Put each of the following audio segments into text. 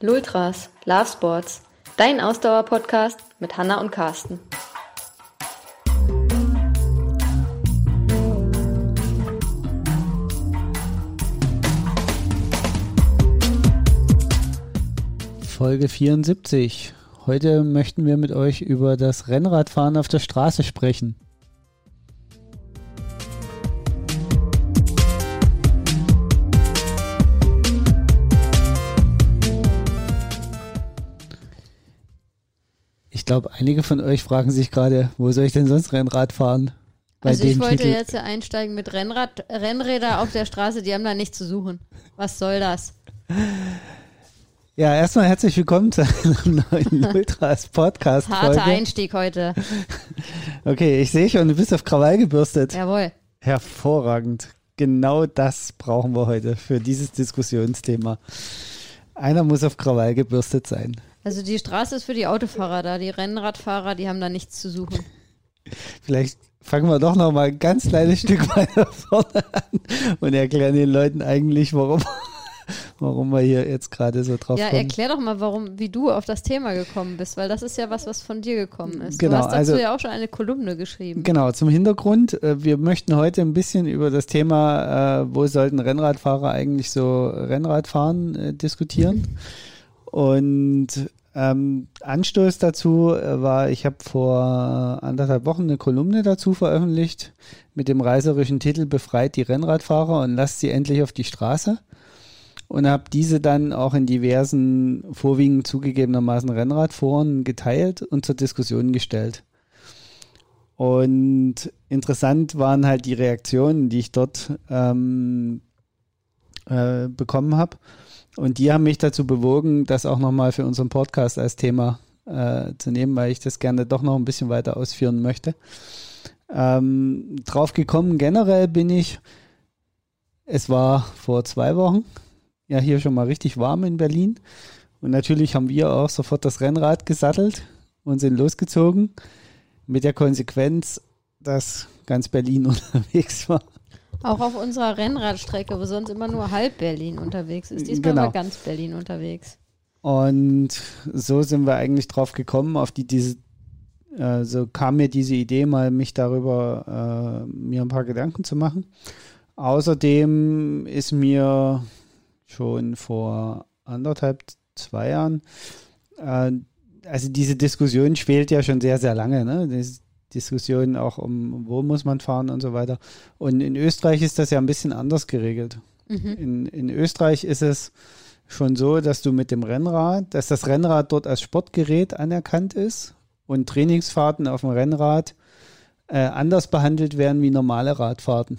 Lultras, Love Sports, dein Ausdauer-Podcast mit Hanna und Carsten. Folge 74. Heute möchten wir mit euch über das Rennradfahren auf der Straße sprechen. Glaube, einige von euch fragen sich gerade, wo soll ich denn sonst Rennrad fahren? Bei also ich wollte Titel jetzt einsteigen mit Rennrad, Rennräder auf der Straße, die haben da nichts zu suchen. Was soll das? Ja, erstmal herzlich willkommen zu einem neuen Ultras Podcast. Harter Einstieg heute. Okay, ich sehe schon, du bist auf Krawall gebürstet. Jawohl. Hervorragend. Genau das brauchen wir heute für dieses Diskussionsthema. Einer muss auf Krawall gebürstet sein. Also die Straße ist für die Autofahrer da, die Rennradfahrer, die haben da nichts zu suchen. Vielleicht fangen wir doch noch mal ein ganz kleines Stück weiter vorne an und erklären den Leuten eigentlich, warum warum wir hier jetzt gerade so drauf ja, kommen. Ja, erklär doch mal, warum, wie du auf das Thema gekommen bist, weil das ist ja was, was von dir gekommen ist. Genau, du hast dazu also, ja auch schon eine Kolumne geschrieben. Genau, zum Hintergrund. Äh, wir möchten heute ein bisschen über das Thema, äh, wo sollten Rennradfahrer eigentlich so Rennrad fahren, äh, diskutieren. Und ähm, Anstoß dazu war, ich habe vor anderthalb Wochen eine Kolumne dazu veröffentlicht mit dem reiserischen Titel Befreit die Rennradfahrer und lasst sie endlich auf die Straße und habe diese dann auch in diversen, vorwiegend zugegebenermaßen Rennradforen geteilt und zur Diskussion gestellt. Und interessant waren halt die Reaktionen, die ich dort ähm, äh, bekommen habe. Und die haben mich dazu bewogen, das auch nochmal für unseren Podcast als Thema äh, zu nehmen, weil ich das gerne doch noch ein bisschen weiter ausführen möchte. Ähm, drauf gekommen generell bin ich, es war vor zwei Wochen, ja hier schon mal richtig warm in Berlin. Und natürlich haben wir auch sofort das Rennrad gesattelt und sind losgezogen. Mit der Konsequenz, dass ganz Berlin unterwegs war. Auch auf unserer Rennradstrecke, wo sonst immer nur halb Berlin unterwegs ist. Diesmal genau. war ganz Berlin unterwegs. Und so sind wir eigentlich drauf gekommen, auf die diese, äh, so kam mir diese Idee mal, mich darüber, äh, mir ein paar Gedanken zu machen. Außerdem ist mir schon vor anderthalb, zwei Jahren. Äh, also diese Diskussion schwelt ja schon sehr, sehr lange. Ne? Diskussion auch um, wo muss man fahren und so weiter. Und in Österreich ist das ja ein bisschen anders geregelt. Mhm. In, in Österreich ist es schon so, dass du mit dem Rennrad, dass das Rennrad dort als Sportgerät anerkannt ist und Trainingsfahrten auf dem Rennrad äh, anders behandelt werden wie normale Radfahrten.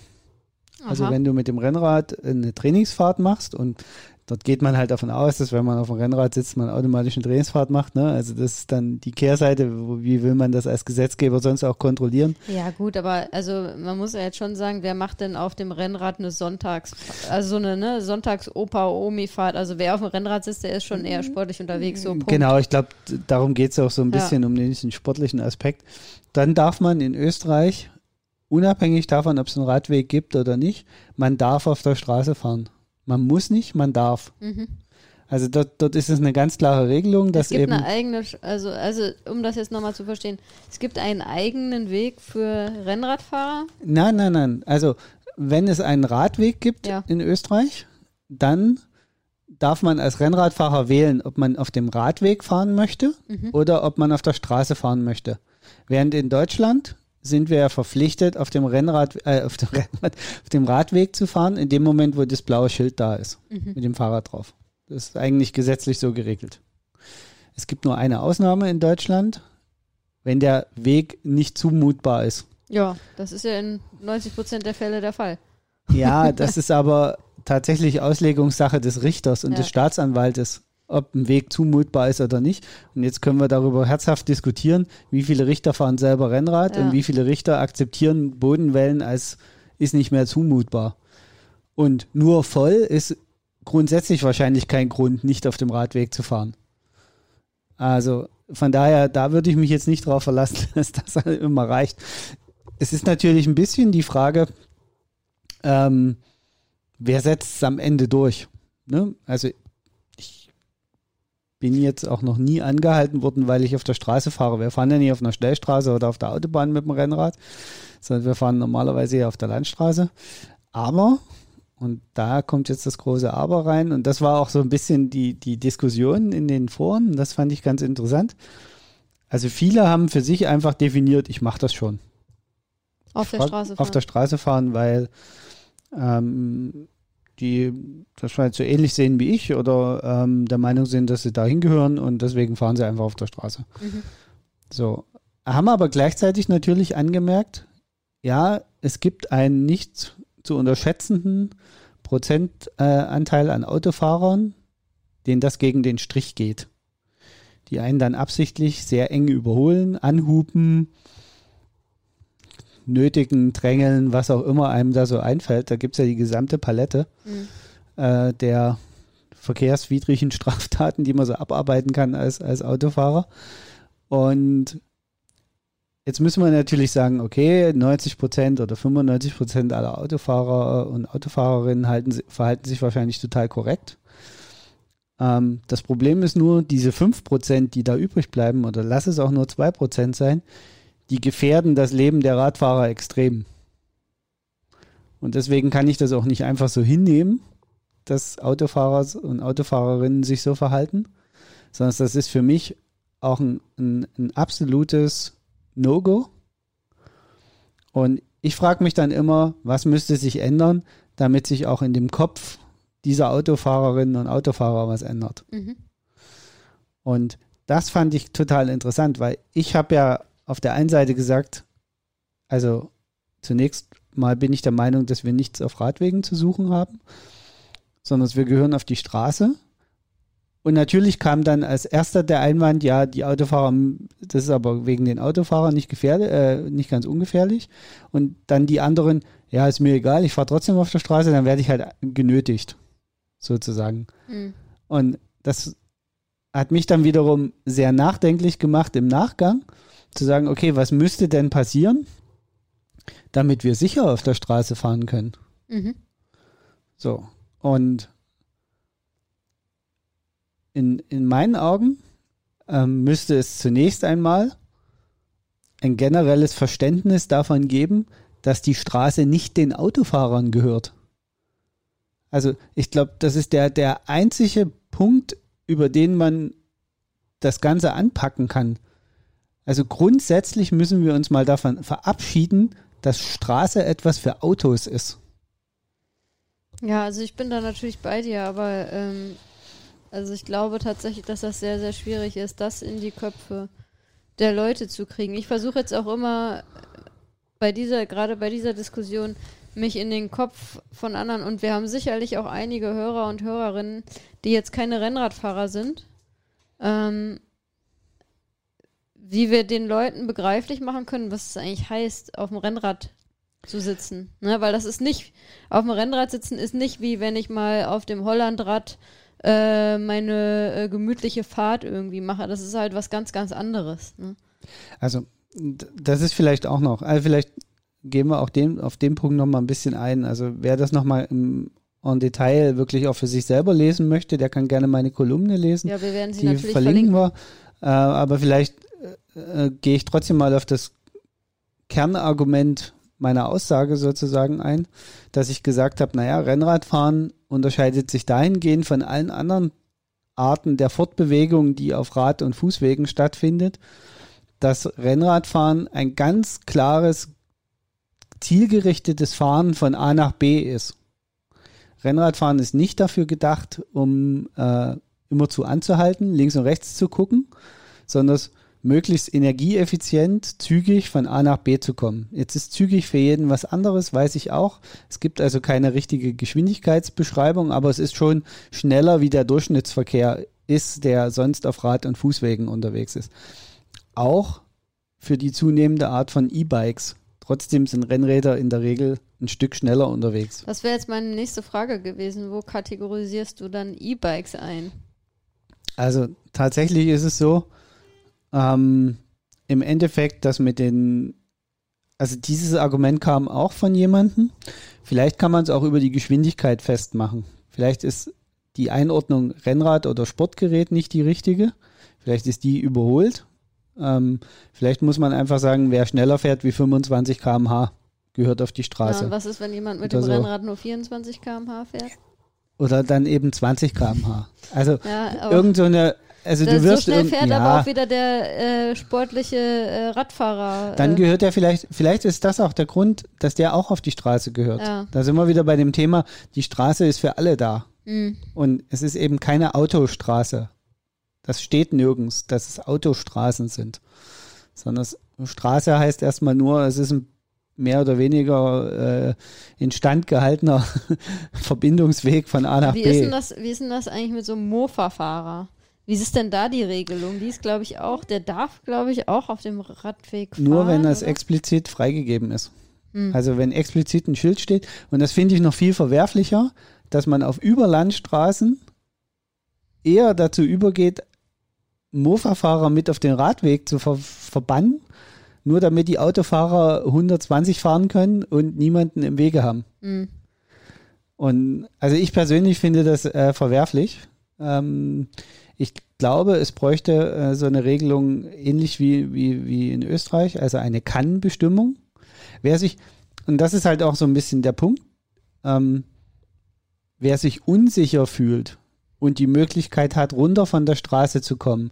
Also Aha. wenn du mit dem Rennrad eine Trainingsfahrt machst und dort geht man halt davon aus, dass wenn man auf dem Rennrad sitzt, man automatisch eine Trainingsfahrt macht. Ne? Also das ist dann die Kehrseite. Wie will man das als Gesetzgeber sonst auch kontrollieren? Ja gut, aber also man muss ja jetzt schon sagen, wer macht denn auf dem Rennrad eine Sonntags, also so eine ne, Sonntags-Opa-Omi-Fahrt? Also wer auf dem Rennrad sitzt, der ist schon eher sportlich unterwegs. So, genau, ich glaube, darum geht es auch so ein bisschen ja. um den sportlichen Aspekt. Dann darf man in Österreich unabhängig davon, ob es einen Radweg gibt oder nicht, man darf auf der Straße fahren. Man muss nicht, man darf. Mhm. Also dort, dort ist es eine ganz klare Regelung, dass es gibt eben eine eigene, also also um das jetzt nochmal zu verstehen, es gibt einen eigenen Weg für Rennradfahrer. Nein, nein, nein. Also wenn es einen Radweg gibt ja. in Österreich, dann darf man als Rennradfahrer wählen, ob man auf dem Radweg fahren möchte mhm. oder ob man auf der Straße fahren möchte. Während in Deutschland sind wir ja verpflichtet, auf dem Rennrad, äh, auf dem Rennrad, auf dem Radweg zu fahren, in dem Moment, wo das blaue Schild da ist, mhm. mit dem Fahrrad drauf. Das ist eigentlich gesetzlich so geregelt. Es gibt nur eine Ausnahme in Deutschland, wenn der Weg nicht zumutbar ist. Ja, das ist ja in 90 Prozent der Fälle der Fall. Ja, das ist aber tatsächlich Auslegungssache des Richters und ja. des Staatsanwaltes ob ein Weg zumutbar ist oder nicht. Und jetzt können wir darüber herzhaft diskutieren, wie viele Richter fahren selber Rennrad ja. und wie viele Richter akzeptieren Bodenwellen als ist nicht mehr zumutbar. Und nur voll ist grundsätzlich wahrscheinlich kein Grund, nicht auf dem Radweg zu fahren. Also von daher, da würde ich mich jetzt nicht darauf verlassen, dass das halt immer reicht. Es ist natürlich ein bisschen die Frage, ähm, wer setzt es am Ende durch? Ne? Also bin jetzt auch noch nie angehalten worden, weil ich auf der Straße fahre. Wir fahren ja nicht auf einer Schnellstraße oder auf der Autobahn mit dem Rennrad, sondern wir fahren normalerweise hier auf der Landstraße. Aber, und da kommt jetzt das große Aber rein, und das war auch so ein bisschen die, die Diskussion in den Foren, das fand ich ganz interessant. Also viele haben für sich einfach definiert, ich mache das schon. Auf der Straße fahren. Auf der Straße fahren, weil ähm, die das vielleicht so ähnlich sehen wie ich oder ähm, der Meinung sind, dass sie da hingehören und deswegen fahren sie einfach auf der Straße. Mhm. So. Haben aber gleichzeitig natürlich angemerkt, ja, es gibt einen nicht zu unterschätzenden Prozentanteil äh, an Autofahrern, denen das gegen den Strich geht. Die einen dann absichtlich sehr eng überholen, anhupen, nötigen, drängeln, was auch immer einem da so einfällt. Da gibt es ja die gesamte Palette mhm. äh, der verkehrswidrigen Straftaten, die man so abarbeiten kann als, als Autofahrer. Und jetzt müssen wir natürlich sagen, okay, 90 Prozent oder 95 Prozent aller Autofahrer und Autofahrerinnen halten, verhalten sich wahrscheinlich total korrekt. Ähm, das Problem ist nur, diese 5 Prozent, die da übrig bleiben, oder lass es auch nur 2 Prozent sein, die gefährden das Leben der Radfahrer extrem. Und deswegen kann ich das auch nicht einfach so hinnehmen, dass Autofahrer und Autofahrerinnen sich so verhalten, sondern das ist für mich auch ein, ein, ein absolutes No-Go. Und ich frage mich dann immer, was müsste sich ändern, damit sich auch in dem Kopf dieser Autofahrerinnen und Autofahrer was ändert. Mhm. Und das fand ich total interessant, weil ich habe ja auf der einen Seite gesagt, also zunächst mal bin ich der Meinung, dass wir nichts auf Radwegen zu suchen haben, sondern wir gehören auf die Straße. Und natürlich kam dann als erster der Einwand, ja, die Autofahrer, das ist aber wegen den Autofahrern nicht gefährlich, äh, nicht ganz ungefährlich. Und dann die anderen, ja, ist mir egal, ich fahre trotzdem auf der Straße, dann werde ich halt genötigt, sozusagen. Mhm. Und das hat mich dann wiederum sehr nachdenklich gemacht im Nachgang zu sagen, okay, was müsste denn passieren, damit wir sicher auf der Straße fahren können? Mhm. So, und in, in meinen Augen ähm, müsste es zunächst einmal ein generelles Verständnis davon geben, dass die Straße nicht den Autofahrern gehört. Also ich glaube, das ist der, der einzige Punkt, über den man das Ganze anpacken kann. Also grundsätzlich müssen wir uns mal davon verabschieden, dass Straße etwas für Autos ist. Ja, also ich bin da natürlich bei dir, aber ähm, also ich glaube tatsächlich, dass das sehr, sehr schwierig ist, das in die Köpfe der Leute zu kriegen. Ich versuche jetzt auch immer bei dieser, gerade bei dieser Diskussion, mich in den Kopf von anderen und wir haben sicherlich auch einige Hörer und Hörerinnen, die jetzt keine Rennradfahrer sind, ähm, wie wir den Leuten begreiflich machen können, was es eigentlich heißt, auf dem Rennrad zu sitzen. Ne? Weil das ist nicht, auf dem Rennrad sitzen ist nicht wie wenn ich mal auf dem Hollandrad äh, meine äh, gemütliche Fahrt irgendwie mache. Das ist halt was ganz, ganz anderes. Ne? Also, das ist vielleicht auch noch, also vielleicht gehen wir auch den, auf den Punkt nochmal ein bisschen ein. Also, wer das nochmal im en Detail wirklich auch für sich selber lesen möchte, der kann gerne meine Kolumne lesen. Ja, wir werden sie die natürlich verlinken. verlinken. Wir. Äh, aber vielleicht äh, gehe ich trotzdem mal auf das Kernargument meiner Aussage sozusagen ein, dass ich gesagt habe, naja, Rennradfahren unterscheidet sich dahingehend von allen anderen Arten der Fortbewegung, die auf Rad- und Fußwegen stattfindet, dass Rennradfahren ein ganz klares, zielgerichtetes Fahren von A nach B ist. Rennradfahren ist nicht dafür gedacht, um äh, immer zu anzuhalten, links und rechts zu gucken, sondern möglichst energieeffizient, zügig von A nach B zu kommen. Jetzt ist zügig für jeden was anderes, weiß ich auch. Es gibt also keine richtige Geschwindigkeitsbeschreibung, aber es ist schon schneller, wie der Durchschnittsverkehr ist, der sonst auf Rad- und Fußwegen unterwegs ist. Auch für die zunehmende Art von E-Bikes. Trotzdem sind Rennräder in der Regel ein Stück schneller unterwegs. Das wäre jetzt meine nächste Frage gewesen. Wo kategorisierst du dann E-Bikes ein? Also tatsächlich ist es so, ähm, im Endeffekt, dass mit den, also dieses Argument kam auch von jemandem. Vielleicht kann man es auch über die Geschwindigkeit festmachen. Vielleicht ist die Einordnung Rennrad oder Sportgerät nicht die richtige. Vielleicht ist die überholt. Ähm, vielleicht muss man einfach sagen, wer schneller fährt wie 25 km/h, gehört auf die Straße. Ja, und was ist, wenn jemand mit oder dem so. Rennrad nur 24 km/h fährt? Oder dann eben 20 km/h. Also ja, irgend so eine also das du wirst so schnell fährt ja, aber auch wieder der äh, sportliche äh, Radfahrer. Dann äh. gehört er vielleicht, vielleicht ist das auch der Grund, dass der auch auf die Straße gehört. Ja. Da sind wir wieder bei dem Thema, die Straße ist für alle da. Mhm. Und es ist eben keine Autostraße. Das steht nirgends, dass es Autostraßen sind. Sondern Straße heißt erstmal nur, es ist ein mehr oder weniger äh, instand gehaltener Verbindungsweg von A nach wie B. Ist denn das, wie ist denn das eigentlich mit so einem Mofa-Fahrer? Wie ist denn da die Regelung? Die ist, glaube ich, auch, der darf, glaube ich, auch auf dem Radweg fahren. Nur wenn das oder? explizit freigegeben ist. Hm. Also wenn explizit ein Schild steht. Und das finde ich noch viel verwerflicher, dass man auf Überlandstraßen eher dazu übergeht, Mofa-Fahrer mit auf den Radweg zu ver verbannen, nur damit die Autofahrer 120 fahren können und niemanden im Wege haben. Mhm. Und also ich persönlich finde das äh, verwerflich. Ähm, ich glaube, es bräuchte äh, so eine Regelung ähnlich wie, wie, wie in Österreich, also eine Kann-Bestimmung. Wer sich, und das ist halt auch so ein bisschen der Punkt, ähm, wer sich unsicher fühlt und die Möglichkeit hat, runter von der Straße zu kommen,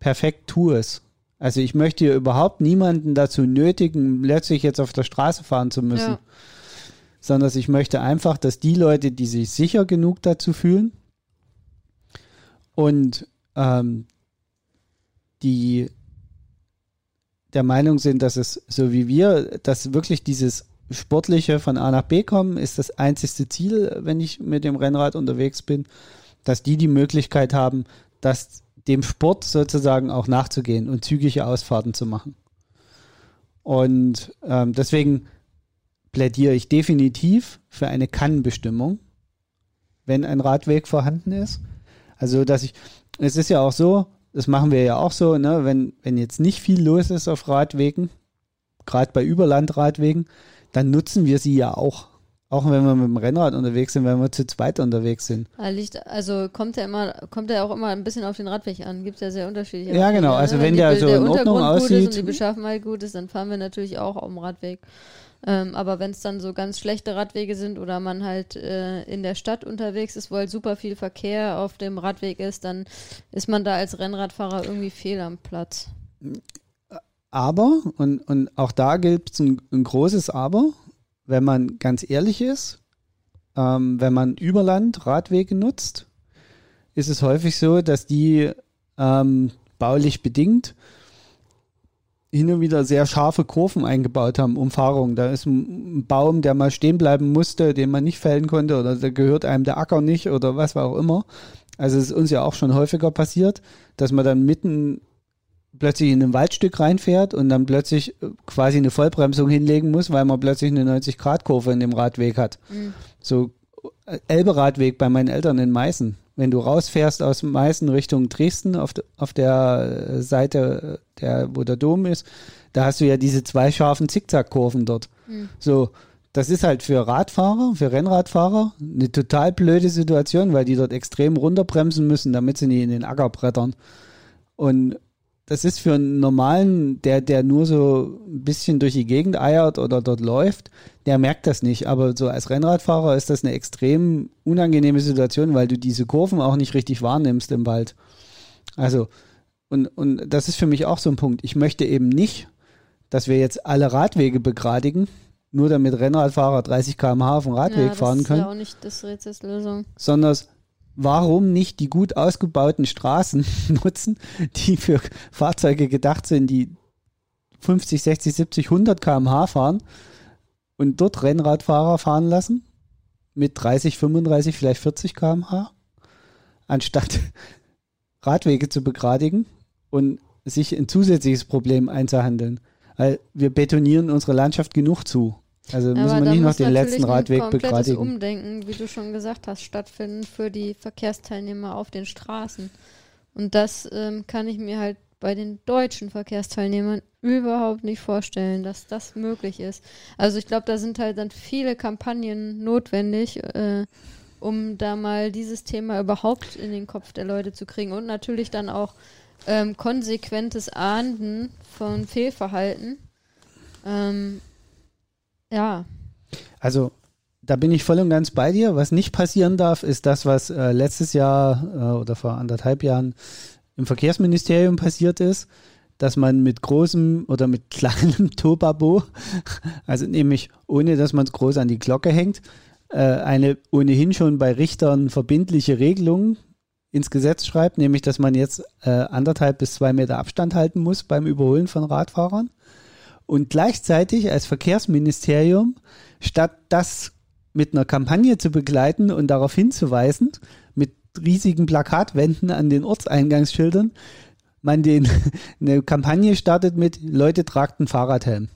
perfekt tu es. Also ich möchte hier überhaupt niemanden dazu nötigen, letztlich jetzt auf der Straße fahren zu müssen. Ja. Sondern ich möchte einfach, dass die Leute, die sich sicher genug dazu fühlen und ähm, die der Meinung sind, dass es so wie wir, dass wirklich dieses sportliche von A nach B kommen, ist das einzigste Ziel, wenn ich mit dem Rennrad unterwegs bin, dass die die Möglichkeit haben, dass dem Sport sozusagen auch nachzugehen und zügige Ausfahrten zu machen. Und ähm, deswegen plädiere ich definitiv für eine Kannbestimmung, wenn ein Radweg vorhanden ist. Also, dass ich, es ist ja auch so, das machen wir ja auch so, ne, wenn, wenn jetzt nicht viel los ist auf Radwegen, gerade bei Überlandradwegen, dann nutzen wir sie ja auch. Auch wenn wir mit dem Rennrad unterwegs sind, wenn wir zu zweit unterwegs sind. Also kommt er immer, kommt er auch immer ein bisschen auf den Radweg an. Gibt ja sehr unterschiedliche. Ja, genau. Also ne? wenn, wenn der so der in Ordnung aussieht. Gut ist und die Beschaffenheit gut ist, dann fahren wir natürlich auch auf dem Radweg. Ähm, aber wenn es dann so ganz schlechte Radwege sind oder man halt äh, in der Stadt unterwegs ist, wo halt super viel Verkehr auf dem Radweg ist, dann ist man da als Rennradfahrer irgendwie fehl am Platz. Aber, und, und auch da gilt es ein, ein großes Aber, wenn man ganz ehrlich ist, ähm, wenn man Überland Radwege nutzt, ist es häufig so, dass die ähm, baulich bedingt hin und wieder sehr scharfe Kurven eingebaut haben, Umfahrungen. Da ist ein Baum, der mal stehen bleiben musste, den man nicht fällen konnte oder da gehört einem der Acker nicht oder was auch immer. Also es ist uns ja auch schon häufiger passiert, dass man dann mitten plötzlich in ein Waldstück reinfährt und dann plötzlich äh, quasi eine Vollbremsung hinlegen muss, weil man plötzlich eine 90-Grad-Kurve in dem Radweg hat. Mhm. So äh, Elbe-Radweg bei meinen Eltern in Meißen. Wenn du rausfährst aus Meißen Richtung Dresden auf, auf der äh, Seite, der, wo der Dom ist, da hast du ja diese zwei scharfen Zickzackkurven dort. Mhm. So, das ist halt für Radfahrer, für Rennradfahrer eine total blöde Situation, weil die dort extrem runterbremsen müssen, damit sie nicht in den Acker brettern. Und das ist für einen normalen, der, der nur so ein bisschen durch die Gegend eiert oder dort läuft, der merkt das nicht. Aber so als Rennradfahrer ist das eine extrem unangenehme Situation, weil du diese Kurven auch nicht richtig wahrnimmst im Wald. Also, und, und das ist für mich auch so ein Punkt. Ich möchte eben nicht, dass wir jetzt alle Radwege begradigen, nur damit Rennradfahrer 30 km/h auf dem Radweg ja, fahren können. Das ist ja auch nicht das Rätselslösung. Sondern warum nicht die gut ausgebauten Straßen nutzen, die für Fahrzeuge gedacht sind, die 50, 60, 70, 100 km/h fahren und dort Rennradfahrer fahren lassen mit 30, 35, vielleicht 40 km/h, anstatt Radwege zu begradigen und sich ein zusätzliches Problem einzuhandeln. Weil wir betonieren unsere Landschaft genug zu. Also müssen Aber wir nicht noch den letzten Radweg begradigen. Umdenken, wie du schon gesagt hast, stattfinden für die Verkehrsteilnehmer auf den Straßen. Und das ähm, kann ich mir halt bei den deutschen Verkehrsteilnehmern überhaupt nicht vorstellen, dass das möglich ist. Also ich glaube, da sind halt dann viele Kampagnen notwendig, äh, um da mal dieses Thema überhaupt in den Kopf der Leute zu kriegen und natürlich dann auch ähm, konsequentes Ahnden von Fehlverhalten. Ähm, ja. Also da bin ich voll und ganz bei dir. Was nicht passieren darf, ist das, was äh, letztes Jahr äh, oder vor anderthalb Jahren im Verkehrsministerium passiert ist, dass man mit großem oder mit kleinem Tobabo, also nämlich ohne dass man es groß an die Glocke hängt, äh, eine ohnehin schon bei Richtern verbindliche Regelung ins Gesetz schreibt, nämlich dass man jetzt äh, anderthalb bis zwei Meter Abstand halten muss beim Überholen von Radfahrern. Und gleichzeitig als Verkehrsministerium, statt das mit einer Kampagne zu begleiten und darauf hinzuweisen, mit riesigen Plakatwänden an den Ortseingangsschildern, man den, eine Kampagne startet mit Leute tragt einen Fahrradhelm.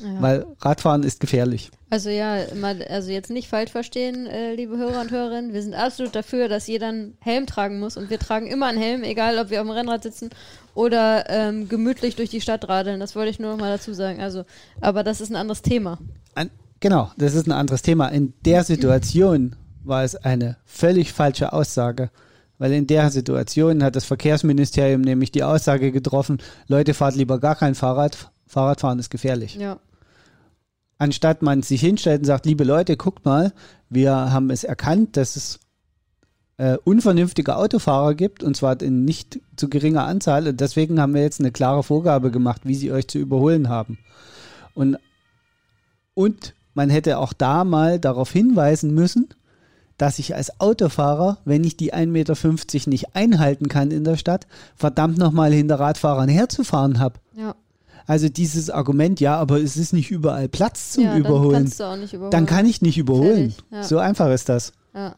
Ja. Weil Radfahren ist gefährlich. Also ja, mal, also jetzt nicht falsch verstehen, äh, liebe Hörer und Hörerinnen. Wir sind absolut dafür, dass jeder einen Helm tragen muss und wir tragen immer einen Helm, egal ob wir auf dem Rennrad sitzen oder ähm, gemütlich durch die Stadt radeln. Das wollte ich nur noch mal dazu sagen. Also, aber das ist ein anderes Thema. An, genau, das ist ein anderes Thema. In der Situation war es eine völlig falsche Aussage. Weil in der Situation hat das Verkehrsministerium nämlich die Aussage getroffen, Leute, fahrt lieber gar kein Fahrrad, Fahrradfahren ist gefährlich. Ja anstatt man sich hinstellt und sagt, liebe Leute, guckt mal, wir haben es erkannt, dass es äh, unvernünftige Autofahrer gibt und zwar in nicht zu geringer Anzahl und deswegen haben wir jetzt eine klare Vorgabe gemacht, wie sie euch zu überholen haben. Und, und man hätte auch da mal darauf hinweisen müssen, dass ich als Autofahrer, wenn ich die 1,50 Meter nicht einhalten kann in der Stadt, verdammt nochmal hinter Radfahrern herzufahren habe. Ja. Also dieses Argument, ja, aber es ist nicht überall Platz zum ja, Überholen. Dann, überholen. dann kann ich nicht überholen. Ja. So einfach ist das. Ja.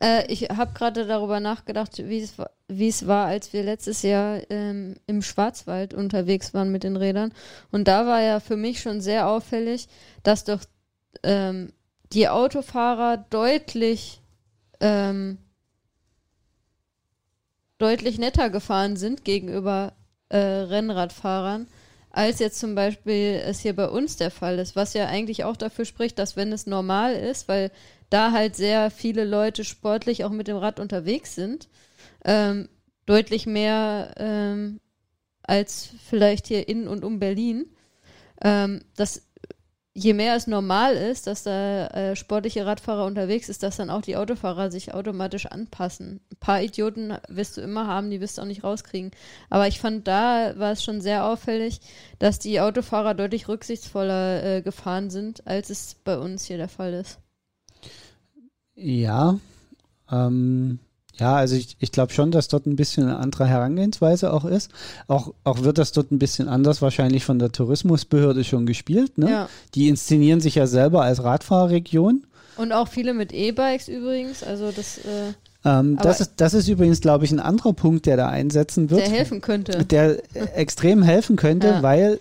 Äh, ich habe gerade darüber nachgedacht, wie es, wie es war, als wir letztes Jahr ähm, im Schwarzwald unterwegs waren mit den Rädern. Und da war ja für mich schon sehr auffällig, dass doch ähm, die Autofahrer deutlich ähm, deutlich netter gefahren sind gegenüber äh, Rennradfahrern als jetzt zum Beispiel es hier bei uns der Fall ist, was ja eigentlich auch dafür spricht, dass wenn es normal ist, weil da halt sehr viele Leute sportlich auch mit dem Rad unterwegs sind, ähm, deutlich mehr ähm, als vielleicht hier in und um Berlin, ähm, dass je mehr es normal ist, dass da äh, sportliche Radfahrer unterwegs ist, dass dann auch die Autofahrer sich automatisch anpassen. Ein paar Idioten wirst du immer haben, die wirst du auch nicht rauskriegen. Aber ich fand, da war es schon sehr auffällig, dass die Autofahrer deutlich rücksichtsvoller äh, gefahren sind, als es bei uns hier der Fall ist. Ja, ähm, ja, also ich, ich glaube schon, dass dort ein bisschen eine andere Herangehensweise auch ist. Auch, auch wird das dort ein bisschen anders wahrscheinlich von der Tourismusbehörde schon gespielt. Ne? Ja. Die inszenieren sich ja selber als Radfahrregion. Und auch viele mit E-Bikes übrigens. Also das. Äh ähm, das, ist, das ist übrigens, glaube ich, ein anderer Punkt, der da einsetzen wird. Der helfen könnte. Der extrem helfen könnte, ja. weil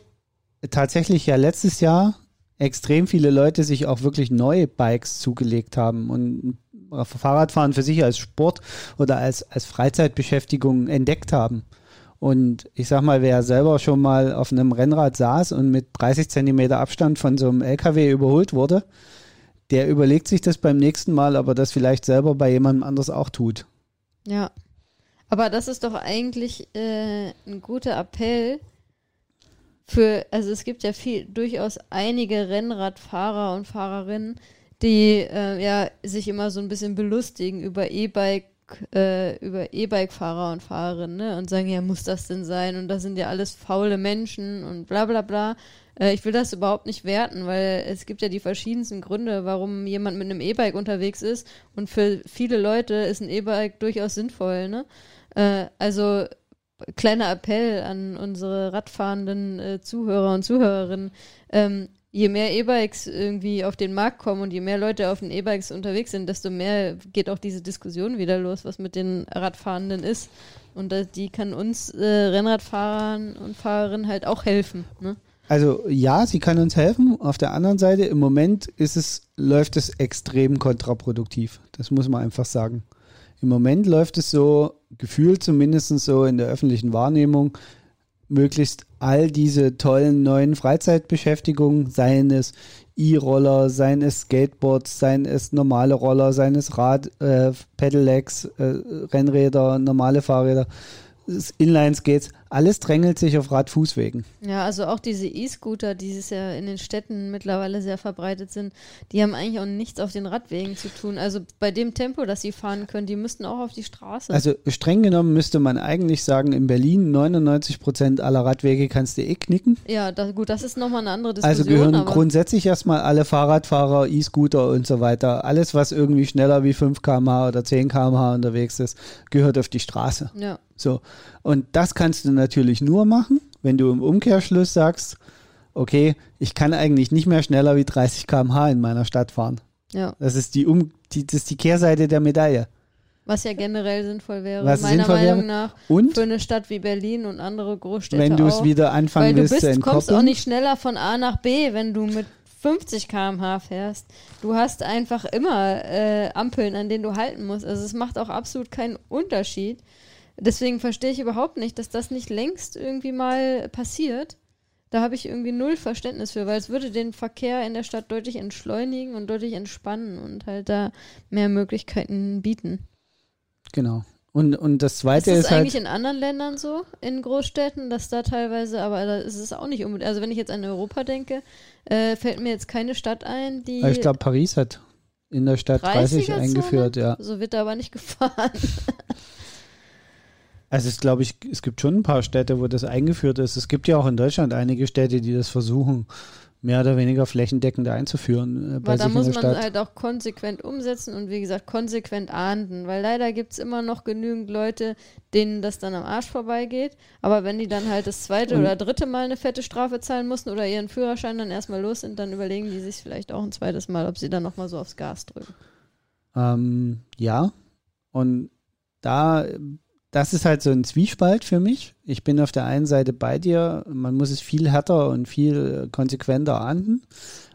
tatsächlich ja letztes Jahr extrem viele Leute sich auch wirklich neue Bikes zugelegt haben und Fahrradfahren für sich als Sport oder als, als Freizeitbeschäftigung entdeckt haben. Und ich sag mal, wer selber schon mal auf einem Rennrad saß und mit 30 Zentimeter Abstand von so einem LKW überholt wurde, der überlegt sich das beim nächsten Mal, ob er das vielleicht selber bei jemandem anders auch tut. Ja. Aber das ist doch eigentlich äh, ein guter Appell für, also es gibt ja viel, durchaus einige Rennradfahrer und Fahrerinnen, die äh, ja sich immer so ein bisschen belustigen über E-Bike äh, über E-Bike-Fahrer und Fahrerinnen ne? und sagen, ja, muss das denn sein? Und das sind ja alles faule Menschen und bla bla bla. Äh, ich will das überhaupt nicht werten, weil es gibt ja die verschiedensten Gründe, warum jemand mit einem E-Bike unterwegs ist. Und für viele Leute ist ein E-Bike durchaus sinnvoll. Ne? Äh, also kleiner Appell an unsere radfahrenden äh, Zuhörer und Zuhörerinnen. Ähm, je mehr E-Bikes irgendwie auf den Markt kommen und je mehr Leute auf den E-Bikes unterwegs sind, desto mehr geht auch diese Diskussion wieder los, was mit den Radfahrenden ist. Und die kann uns äh, Rennradfahrern und Fahrerinnen halt auch helfen. Ne? Also ja, sie kann uns helfen. Auf der anderen Seite, im Moment ist es, läuft es extrem kontraproduktiv. Das muss man einfach sagen. Im Moment läuft es so, gefühlt zumindest so in der öffentlichen Wahrnehmung, möglichst all diese tollen neuen Freizeitbeschäftigungen, seien es E-Roller, seien es Skateboards, seien es normale Roller, seien es Rad, äh, Pedelecs, äh, Rennräder, normale Fahrräder, Inline-Skates, alles drängelt sich auf Radfußwegen. Ja, also auch diese E-Scooter, die es ja in den Städten mittlerweile sehr verbreitet sind, die haben eigentlich auch nichts auf den Radwegen zu tun. Also bei dem Tempo, das sie fahren können, die müssten auch auf die Straße. Also streng genommen müsste man eigentlich sagen, in Berlin 99 Prozent aller Radwege kannst du eh knicken. Ja, das, gut, das ist nochmal eine andere Diskussion. Also gehören grundsätzlich erstmal alle Fahrradfahrer, E-Scooter und so weiter, alles was irgendwie schneller wie 5 km/h oder 10 km/h unterwegs ist, gehört auf die Straße. Ja. So. Und das kannst du natürlich nur machen, wenn du im Umkehrschluss sagst, okay, ich kann eigentlich nicht mehr schneller wie 30 km/h in meiner Stadt fahren. Ja. Das ist die, um, die, das ist die Kehrseite der Medaille. Was ja generell sinnvoll wäre, Was meiner sinnvoll Meinung wäre. nach, Und für eine Stadt wie Berlin und andere Großstädte wenn du es wieder anfangen Weil du willst bist, zu kommst auch nicht schneller von A nach B, wenn du mit 50 km/h fährst. Du hast einfach immer äh, Ampeln, an denen du halten musst. Also es macht auch absolut keinen Unterschied. Deswegen verstehe ich überhaupt nicht, dass das nicht längst irgendwie mal passiert. Da habe ich irgendwie null Verständnis für, weil es würde den Verkehr in der Stadt deutlich entschleunigen und deutlich entspannen und halt da mehr Möglichkeiten bieten. genau. Und, und das Ist zweite das ist, halt, eigentlich in anderen Ländern so, in Großstädten, dass da teilweise, aber da ist es auch nicht unbedingt. Also wenn ich jetzt an Europa denke, äh, fällt mir jetzt keine Stadt ein, die ich glaube, Paris hat in der Stadt 30 30er-Zone? eingeführt, ja. so wird da aber nicht gefahren. Also es glaube ich, es gibt schon ein paar Städte, wo das eingeführt ist. Es gibt ja auch in Deutschland einige Städte, die das versuchen, mehr oder weniger flächendeckend einzuführen äh, bei Weil da muss man Stadt. halt auch konsequent umsetzen und wie gesagt konsequent ahnden, weil leider gibt es immer noch genügend Leute, denen das dann am Arsch vorbeigeht. Aber wenn die dann halt das zweite Und- oder dritte Mal eine fette Strafe zahlen mussten oder ihren Führerschein dann erstmal los sind, dann überlegen die sich vielleicht auch ein zweites Mal, ob sie dann nochmal so aufs Gas drücken. Ähm, ja, und da, das ist halt so ein Zwiespalt für mich. Ich bin auf der einen Seite bei dir, man muss es viel härter und viel konsequenter ahnden,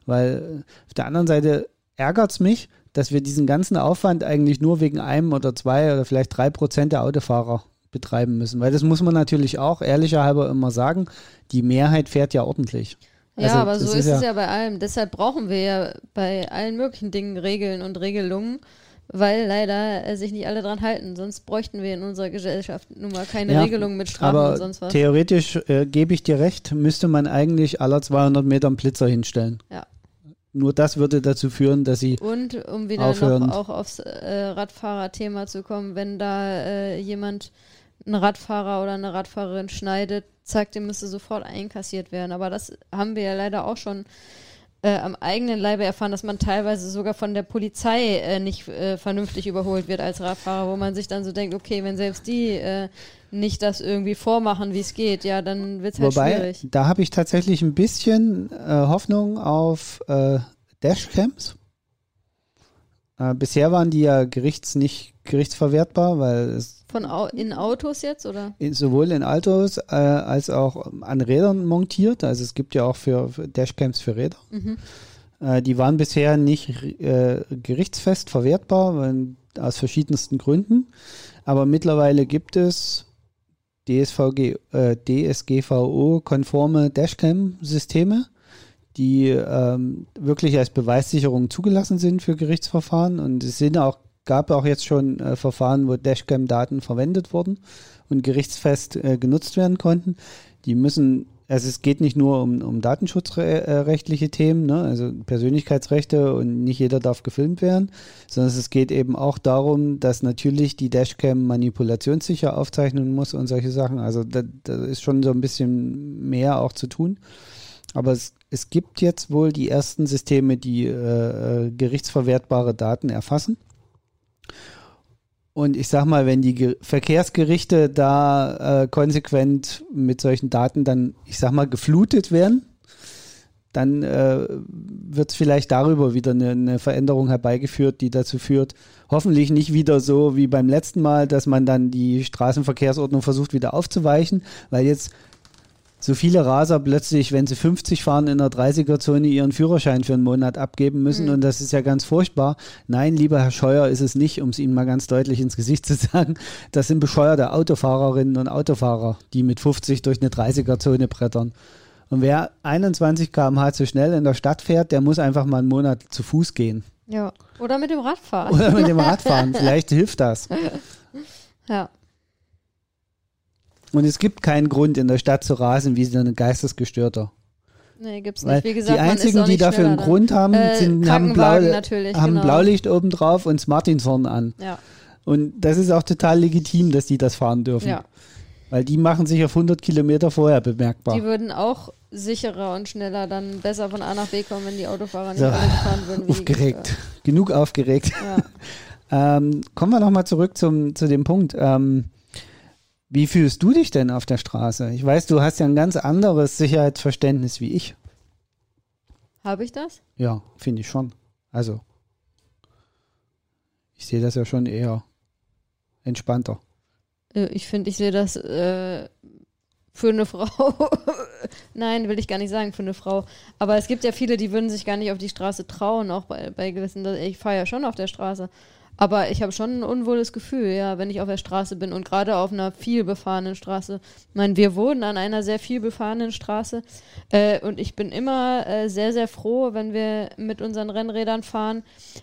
weil äh, auf der anderen Seite ärgert es mich, dass wir diesen ganzen Aufwand eigentlich nur wegen einem oder zwei oder vielleicht drei Prozent der Autofahrer betreiben müssen. Weil das muss man natürlich auch ehrlicherhalber immer sagen, die Mehrheit fährt ja ordentlich. Ja, Also, aber so ist ist, ja- es ja bei allem. Deshalb brauchen wir ja bei allen möglichen Dingen Regeln und Regelungen, weil leider äh, sich nicht alle dran halten. Sonst bräuchten wir in unserer Gesellschaft nun mal keine Ja, Regelungen mit Strafen Aber und sonst was. theoretisch äh, gebe ich dir recht, müsste man eigentlich aller 200 Meter einen Blitzer hinstellen. Ja. Nur das würde dazu führen, dass sie Und um wieder Aufhören. noch auch aufs äh, Radfahrerthema zu kommen, wenn da äh, jemand einen Radfahrer oder eine Radfahrerin schneidet, zack, dem müsste sofort einkassiert werden. Aber das haben wir ja leider auch schon äh, am eigenen Leibe erfahren, dass man teilweise sogar von der Polizei äh, nicht äh, vernünftig überholt wird als Radfahrer, wo man sich dann so denkt, okay, wenn selbst die äh, nicht das irgendwie vormachen, wie es geht, ja, dann wird es halt Wobei, schwierig. da habe ich tatsächlich ein bisschen äh, Hoffnung auf äh, Dashcams. Bisher waren die ja gerichts nicht gerichtsverwertbar, weil es Von Au in Autos jetzt, oder? in, sowohl in Autos äh, als auch an Rädern montiert. Also es gibt ja auch für, für Dashcams für Räder. Mhm. Äh, die waren bisher nicht äh, gerichtsfest verwertbar, weil, aus verschiedensten Gründen. Aber mittlerweile gibt es DSVG, äh, DSGVO-konforme Dashcam-Systeme, die ähm, wirklich als Beweissicherung zugelassen sind für Gerichtsverfahren. Und es sind auch, gab auch jetzt schon äh, Verfahren, wo Dashcam-Daten verwendet wurden und gerichtsfest äh, genutzt werden konnten. Die müssen, also es geht nicht nur um, um datenschutzrechtliche Themen, ne? also Persönlichkeitsrechte und nicht jeder darf gefilmt werden, sondern es geht eben auch darum, dass natürlich die Dashcam manipulationssicher aufzeichnen muss und solche Sachen. Also da, da ist schon so ein bisschen mehr auch zu tun. Aber es, es gibt jetzt wohl die ersten Systeme, die äh, äh, gerichtsverwertbare Daten erfassen. Und ich sag mal, wenn die Ge Verkehrsgerichte da äh, konsequent mit solchen Daten dann, ich sag mal, geflutet werden, dann äh, wird es vielleicht darüber wieder eine, eine Veränderung herbeigeführt, die dazu führt, hoffentlich nicht wieder so wie beim letzten Mal, dass man dann die Straßenverkehrsordnung versucht wieder aufzuweichen, weil jetzt so viele Raser plötzlich, wenn sie 50 fahren, in der 30er-Zone ihren Führerschein für einen Monat abgeben müssen Mhm. und das ist ja ganz furchtbar. Nein, lieber Herr Scheuer, ist es nicht, um es Ihnen mal ganz deutlich ins Gesicht zu sagen. Das sind bescheuerte Autofahrerinnen und Autofahrer, die mit 50 durch eine 30er-Zone brettern. Und wer 21 km/h zu schnell in der Stadt fährt, der muss einfach mal einen Monat zu Fuß gehen. Ja. Oder mit dem Radfahren. Oder mit dem Radfahren. Vielleicht hilft das. Ja. Und es gibt keinen Grund, in der Stadt zu rasen wie so ein Geistesgestörter. Nee, gibt's Weil nicht. Wie gesagt, die einzigen, die dafür einen Grund haben, Äh, sind, haben, Blau, haben genau. Blaulicht oben drauf und Martinshorn an. Ja. Und das ist auch total legitim, dass die das fahren dürfen. ja. Weil die machen sich auf 100 Kilometer vorher bemerkbar. Die würden auch sicherer und schneller dann besser von A nach B kommen, wenn die Autofahrer nicht So, alle gefahren würden. Wie aufgeregt. Genug aufgeregt. Ja. Ähm, kommen wir nochmal zurück zum, zu dem Punkt. Ähm, wie fühlst du dich denn auf der Straße? Ich weiß, du hast ja ein ganz anderes Sicherheitsverständnis wie ich. Habe ich das? Ja, finde ich schon. Also, ich sehe das ja schon eher entspannter. Äh, Ich finde, ich sehe das äh, für eine Frau. Nein, will ich gar nicht sagen, für eine Frau. Aber es gibt ja viele, die würden sich gar nicht auf die Straße trauen, auch bei, bei gewissen. Ich fahre ja schon auf der Straße. Aber ich habe schon ein unwohles Gefühl, ja, wenn ich auf der Straße bin und gerade auf einer viel befahrenen Straße. Ich meine, wir wohnen an einer sehr viel befahrenen Straße äh, und ich bin immer äh, sehr, sehr froh, wenn wir mit unseren Rennrädern fahren,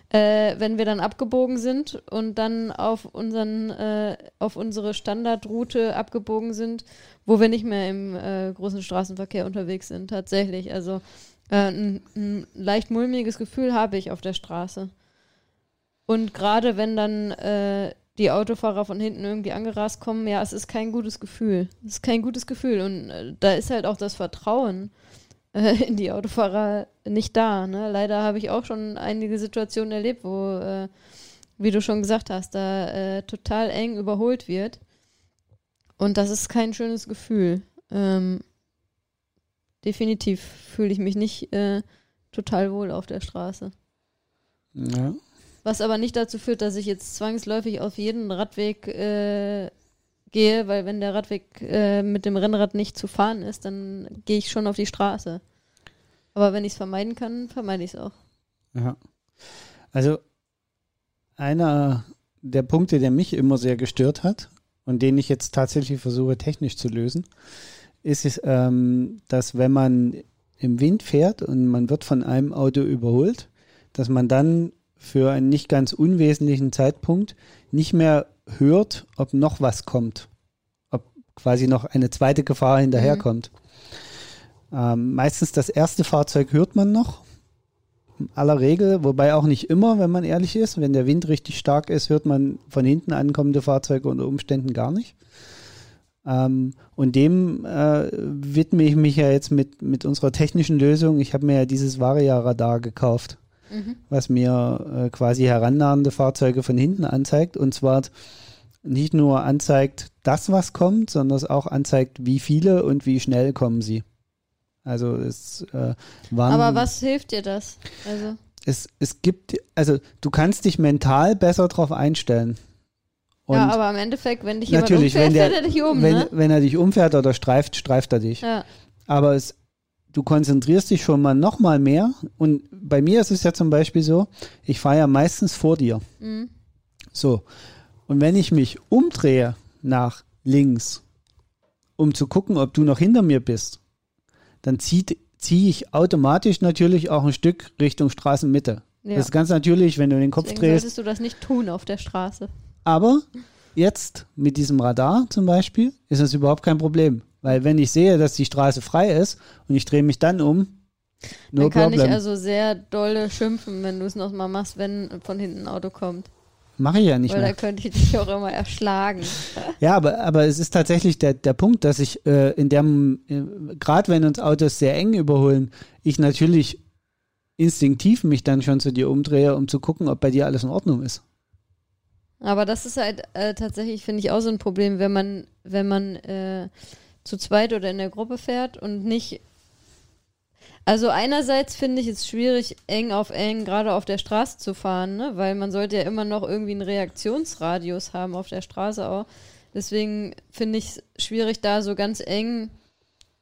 äh, wenn wir dann abgebogen sind und dann auf unseren, äh, auf unsere Standardroute abgebogen sind, wo wir nicht mehr im äh, großen Straßenverkehr unterwegs sind, tatsächlich. Also äh, ein, ein leicht mulmiges Gefühl habe ich auf der Straße. Und gerade wenn dann äh, die Autofahrer von hinten irgendwie angerast kommen, ja, es ist kein gutes Gefühl. Es ist kein gutes Gefühl. Und äh, da ist halt auch das Vertrauen äh, in die Autofahrer nicht da. Ne? Leider habe ich auch schon einige Situationen erlebt, wo, äh, wie du schon gesagt hast, da äh, total eng überholt wird. Und das ist kein schönes Gefühl. Ähm, definitiv fühle ich mich nicht äh, total wohl auf der Straße. Ja. Was aber nicht dazu führt, dass ich jetzt zwangsläufig auf jeden Radweg äh, gehe, weil wenn der Radweg äh, mit dem Rennrad nicht zu fahren ist, dann gehe ich schon auf die Straße. Aber wenn ich es vermeiden kann, vermeide ich es auch. Ja. Also einer der Punkte, der mich immer sehr gestört hat und den ich jetzt tatsächlich versuche technisch zu lösen, ist, es, ähm, dass wenn man im Wind fährt und man wird von einem Auto überholt, dass man dann für einen nicht ganz unwesentlichen Zeitpunkt nicht mehr hört, ob noch was kommt, ob quasi noch eine zweite Gefahr hinterherkommt. Ähm, meistens das erste Fahrzeug hört man noch, in aller Regel, wobei auch nicht immer, wenn man ehrlich ist. Wenn der Wind richtig stark ist, hört man von hinten ankommende Fahrzeuge unter Umständen gar nicht. Ähm, und dem äh, widme ich mich ja jetzt mit, mit unserer technischen Lösung. Ich habe mir ja dieses Varia-Radar gekauft, was mir äh, quasi herannahende Fahrzeuge von hinten anzeigt. Und zwar nicht nur anzeigt das, was kommt, sondern es auch anzeigt, wie viele und wie schnell kommen sie. Also es äh, waren Aber was hilft dir das? Also, es, es gibt, also du kannst dich mental besser drauf einstellen. Und ja, aber im Endeffekt, wenn dich jemand umfährt, wenn, der, fährt er dich um, wenn, ne? wenn er dich umfährt oder streift, streift er dich. Ja. Aber es, du konzentrierst dich schon mal noch mal mehr. Und bei mir ist es ja zum Beispiel so, ich fahre ja meistens vor dir. Mhm. So. Und wenn ich mich umdrehe nach links, um zu gucken, ob du noch hinter mir bist, dann zieht ziehe ich automatisch natürlich auch ein Stück Richtung Straßenmitte. Ja. Das ist ganz natürlich, wenn du den Kopf Deswegen drehst. solltest du das nicht tun auf der Straße. Aber jetzt mit diesem Radar zum Beispiel ist das überhaupt kein Problem. Weil wenn ich sehe, dass die Straße frei ist und ich drehe mich dann um, no Dann kann problem. ich also sehr dolle schimpfen, wenn du es nochmal machst, wenn von hinten ein Auto kommt. Mache ich ja nicht Weil mehr. da könnte ich dich auch immer erschlagen. Ja, aber, aber es ist tatsächlich der, der Punkt, dass ich äh, in dem, äh, gerade wenn uns Autos sehr eng überholen, ich natürlich instinktiv mich dann schon zu dir umdrehe, um zu gucken, ob bei dir alles in Ordnung ist. Aber das ist halt äh, tatsächlich, finde ich, auch so ein Problem, wenn man, wenn man äh, zu zweit oder in der Gruppe fährt und nicht. Also einerseits finde ich es schwierig, eng auf eng gerade auf der Straße zu fahren, ne? weil man sollte ja immer noch irgendwie einen Reaktionsradius haben auf der Straße auch. Deswegen finde ich es schwierig, da so ganz eng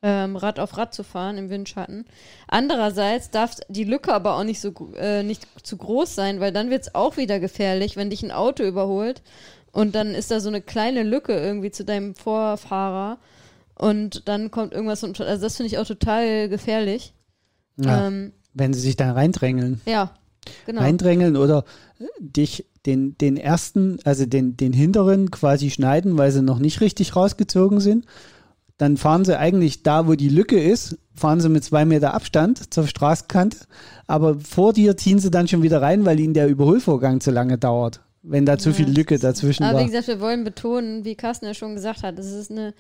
ähm, Rad auf Rad zu fahren im Windschatten. Andererseits darf die Lücke aber auch nicht so äh, nicht zu groß sein, weil dann wird es auch wieder gefährlich, wenn dich ein Auto überholt und dann ist da so eine kleine Lücke irgendwie zu deinem Vorfahrer und dann kommt irgendwas und also das finde ich auch total gefährlich. Ja, ähm, wenn sie sich da reindrängeln. Ja, genau. Reindrängeln oder dich den, den ersten, also den, den hinteren quasi schneiden, weil sie noch nicht richtig rausgezogen sind dann fahren sie eigentlich da, wo die Lücke ist, fahren sie mit zwei Meter Abstand zur Straßenkante, aber vor dir ziehen sie dann schon wieder rein, weil ihnen der Überholvorgang zu lange dauert, wenn da zu ja, viel Lücke dazwischen aber war. Aber wie gesagt, wir wollen betonen, wie Carsten ja schon gesagt hat, es ist eine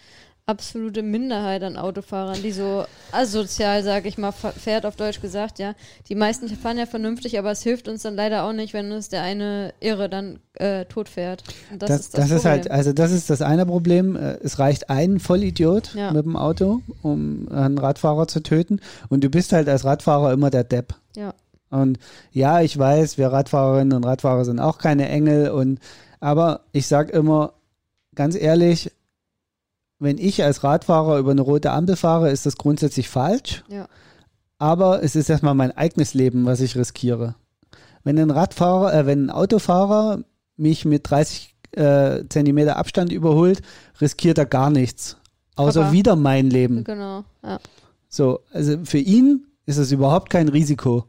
absolute Minderheit an Autofahrern, die so asozial, sag ich mal, fährt auf Deutsch gesagt, ja. Die meisten fahren ja vernünftig, aber es hilft uns dann leider auch nicht, wenn uns der eine Irre dann äh, tot fährt. das, das, ist, das, das ist halt, also das ist das eine Problem. Äh, es reicht ein Vollidiot ja. mit dem Auto, um einen Radfahrer zu töten. Und du bist halt als Radfahrer immer der Depp. Ja. Und ja, ich weiß, wir Radfahrerinnen und Radfahrer sind auch keine Engel und aber ich sag immer, ganz ehrlich, wenn ich als Radfahrer über eine rote Ampel fahre, ist das grundsätzlich falsch. Ja. Aber es ist erstmal mein eigenes Leben, was ich riskiere. Wenn ein Radfahrer, äh, wenn ein Autofahrer mich mit 30 äh, Zentimeter Abstand überholt, riskiert er gar nichts. Außer Aber, wieder mein Leben. Genau, ja. So, also für ihn ist es überhaupt kein Risiko.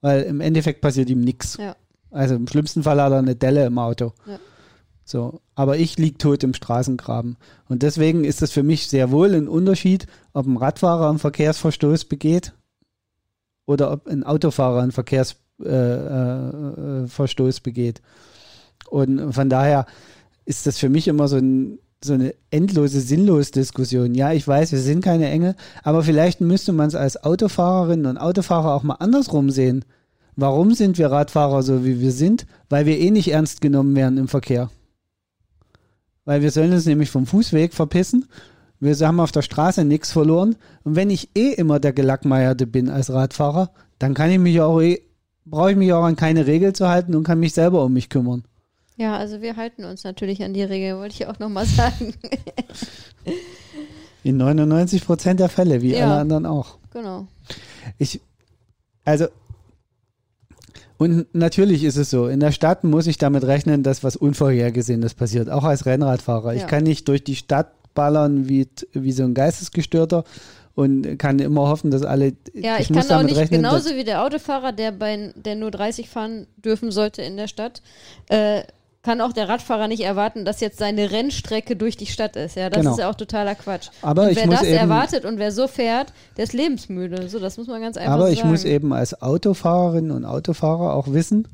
Weil im Endeffekt passiert ihm nichts. Ja. Also im schlimmsten Fall hat er eine Delle im Auto. Ja. So, aber ich liege tot im Straßengraben. Und deswegen ist das für mich sehr wohl ein Unterschied, ob ein Radfahrer einen Verkehrsverstoß begeht oder ob ein Autofahrer einen Verkehrsverstoß äh, äh, begeht. Und von daher ist das für mich immer so, ein, so eine endlose, sinnlose Diskussion. Ja, ich weiß, wir sind keine Engel, aber vielleicht müsste man es als Autofahrerin und Autofahrer auch mal andersrum sehen. Warum sind wir Radfahrer so, wie wir sind? Weil wir eh nicht ernst genommen werden im Verkehr weil wir sollen uns nämlich vom Fußweg verpissen. Wir haben auf der Straße nichts verloren. Und wenn ich eh immer der Gelackmeierte bin als Radfahrer, dann kann ich mich auch eh, brauche ich mich auch an keine Regel zu halten und kann mich selber um mich kümmern. Ja, also wir halten uns natürlich an die Regel, wollte ich auch nochmal sagen. In 99 Prozent der Fälle, wie ja, alle anderen auch. Genau. Ich, also und natürlich ist es so, in der Stadt muss ich damit rechnen, dass was Unvorhergesehenes passiert, auch als Rennradfahrer. Ja. Ich kann nicht durch die Stadt ballern wie, wie so ein Geistesgestörter und kann immer hoffen, dass alle. Ja, ich, ich kann auch nicht rechnen, genauso wie der Autofahrer, der bei der nur 30 fahren dürfen sollte in der Stadt, äh, kann auch der Radfahrer nicht erwarten, dass jetzt seine Rennstrecke durch die Stadt ist. Ja, das genau. ist ja auch totaler Quatsch. Aber und ich wer muss das eben, erwartet und wer so fährt, der ist lebensmüde. So, das muss man ganz einfach sagen. Aber ich muss eben als Autofahrerin und Autofahrer auch wissen,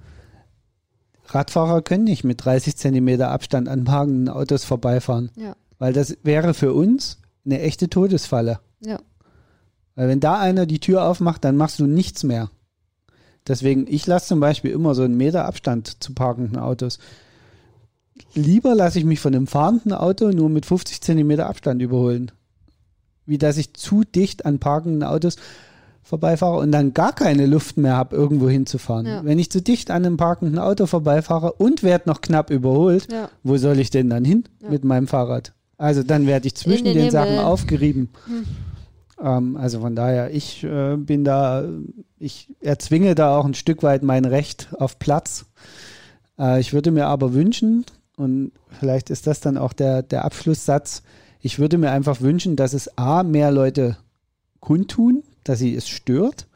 Radfahrer können nicht mit 30 Zentimeter Abstand an parkenden Autos vorbeifahren. Ja. Weil das wäre für uns eine echte Todesfalle. Ja. Weil wenn da einer die Tür aufmacht, dann machst du nichts mehr. Deswegen, ich lasse zum Beispiel immer so einen Meter Abstand zu parkenden Autos lieber lasse ich mich von einem fahrenden Auto nur mit 50 Zentimeter Abstand überholen. Wie dass ich zu dicht an parkenden Autos vorbeifahre und dann gar keine Luft mehr habe, irgendwo hinzufahren. Ja. Wenn ich zu dicht an einem parkenden Auto vorbeifahre und werde noch knapp überholt, ja. wo soll ich denn dann hin ja. mit meinem Fahrrad? Also dann werde ich zwischen den, den Sachen aufgerieben. Hm. Ähm, also von daher, ich äh, bin da, ich erzwinge da auch ein Stück weit mein Recht auf Platz. Äh, ich würde mir aber wünschen, und vielleicht ist das dann auch der, der Abschlusssatz. Ich würde mir einfach wünschen, dass es A, mehr Leute kundtun, dass sie es stört,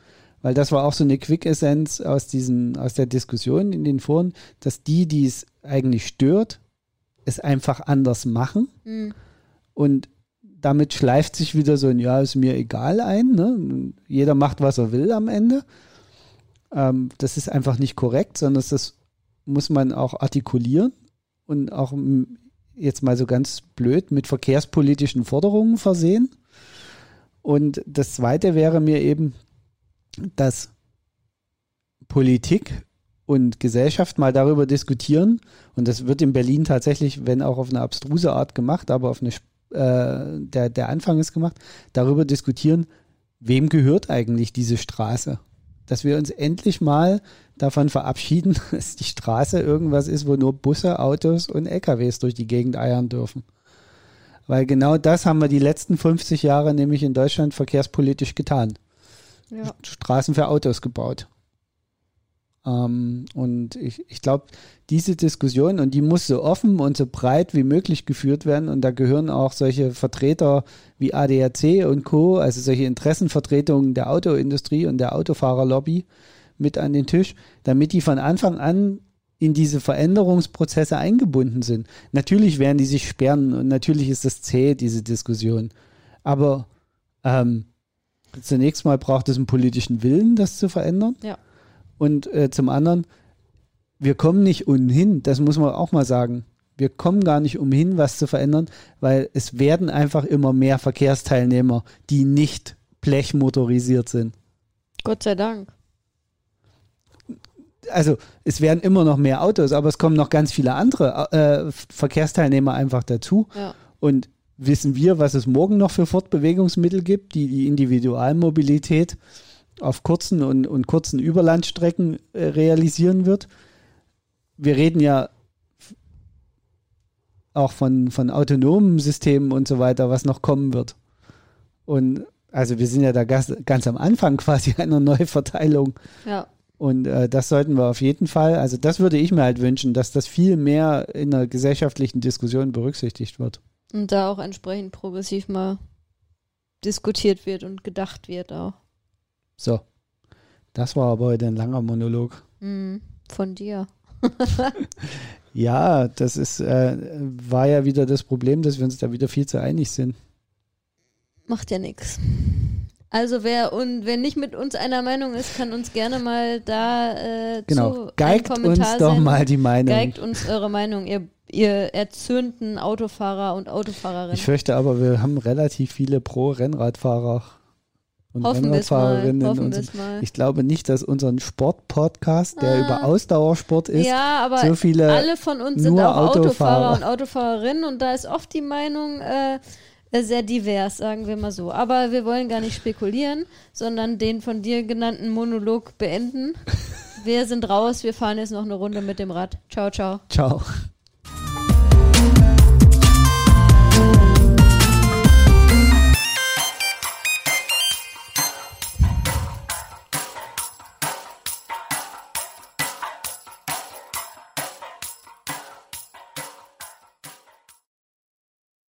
weil das war auch so eine Quick-Essenz aus, aus der Diskussion in den Foren, dass die, die es eigentlich stört, es einfach anders machen. Mhm. Und damit schleift sich wieder so ein Ja, ist mir egal ein. Ne? Jeder macht, was er will am Ende. Ähm, das ist einfach nicht korrekt, sondern das muss man auch artikulieren und auch jetzt mal so ganz blöd mit verkehrspolitischen Forderungen versehen. Und das Zweite wäre mir eben, dass Politik und Gesellschaft mal darüber diskutieren, und das wird in Berlin tatsächlich, wenn auch auf eine abstruse Art gemacht, aber auf eine, äh, der, der Anfang ist gemacht, darüber diskutieren, wem gehört eigentlich diese Straße? Dass wir uns endlich mal davon verabschieden, dass die Straße irgendwas ist, wo nur Busse, Autos und LKWs durch die Gegend eiern dürfen. Weil genau das haben wir die letzten 50 Jahre nämlich in Deutschland verkehrspolitisch getan. Ja. Straßen für Autos gebaut. Ähm, und ich, ich glaube, diese Diskussion, und die muss so offen und so breit wie möglich geführt werden, und da gehören auch solche Vertreter wie ADAC und Co., also solche Interessenvertretungen der Autoindustrie und der Autofahrerlobby mit an den Tisch, damit die von Anfang an in diese Veränderungsprozesse eingebunden sind. Natürlich werden die sich sperren und natürlich ist das zäh, diese Diskussion. Aber ähm, zunächst mal braucht es einen politischen Willen, das zu verändern. Ja. Und äh, zum anderen, wir kommen nicht umhin, das muss man auch mal sagen. Wir kommen gar nicht umhin, was zu verändern, weil es werden einfach immer mehr Verkehrsteilnehmer, die nicht blechmotorisiert sind. Gott sei Dank. Also es werden immer noch mehr Autos, aber es kommen noch ganz viele andere äh, Verkehrsteilnehmer einfach dazu. Ja. Und wissen wir, was es morgen noch für Fortbewegungsmittel gibt, die die Individualmobilität auf kurzen und, und kurzen Überlandstrecken äh, realisieren wird. Wir reden ja auch von, von autonomen Systemen und so weiter, was noch kommen wird. Und also wir sind ja da ganz, ganz am Anfang quasi einer Neuverteilung. Ja. Und äh, das sollten wir auf jeden Fall, also das würde ich mir halt wünschen, dass das viel mehr in der gesellschaftlichen Diskussion berücksichtigt wird. Und da auch entsprechend progressiv mal diskutiert wird und gedacht wird auch. So. Das war aber heute ein langer Monolog. Mhm. Von dir. Ja, das ist, äh, war ja wieder das Problem, dass wir uns da wieder viel zu einig sind. Macht ja nichts. Also wer und wer nicht mit uns einer Meinung ist, kann uns gerne mal da äh, Genau. zu Geigt uns Kommentar doch senden. mal die Meinung. Geigt uns eure Meinung, ihr, ihr erzürnten Autofahrer und Autofahrerinnen. Ich fürchte aber, wir haben relativ viele Pro-Rennradfahrer und Hoffen wir es mal. Rennradfahrerinnen. Hoffen und so. mal. Ich glaube nicht, dass unseren Sport-Podcast, der Ah. über Ausdauersport ist, ja, aber so viele alle von uns sind auch Autofahrer Autofahrer. und Autofahrerinnen und da ist oft die Meinung äh, sehr divers, sagen wir mal so. Aber wir wollen gar nicht spekulieren, sondern den von dir genannten Monolog beenden. wir sind raus, wir fahren jetzt noch eine Runde mit dem Rad. Ciao, ciao. Ciao.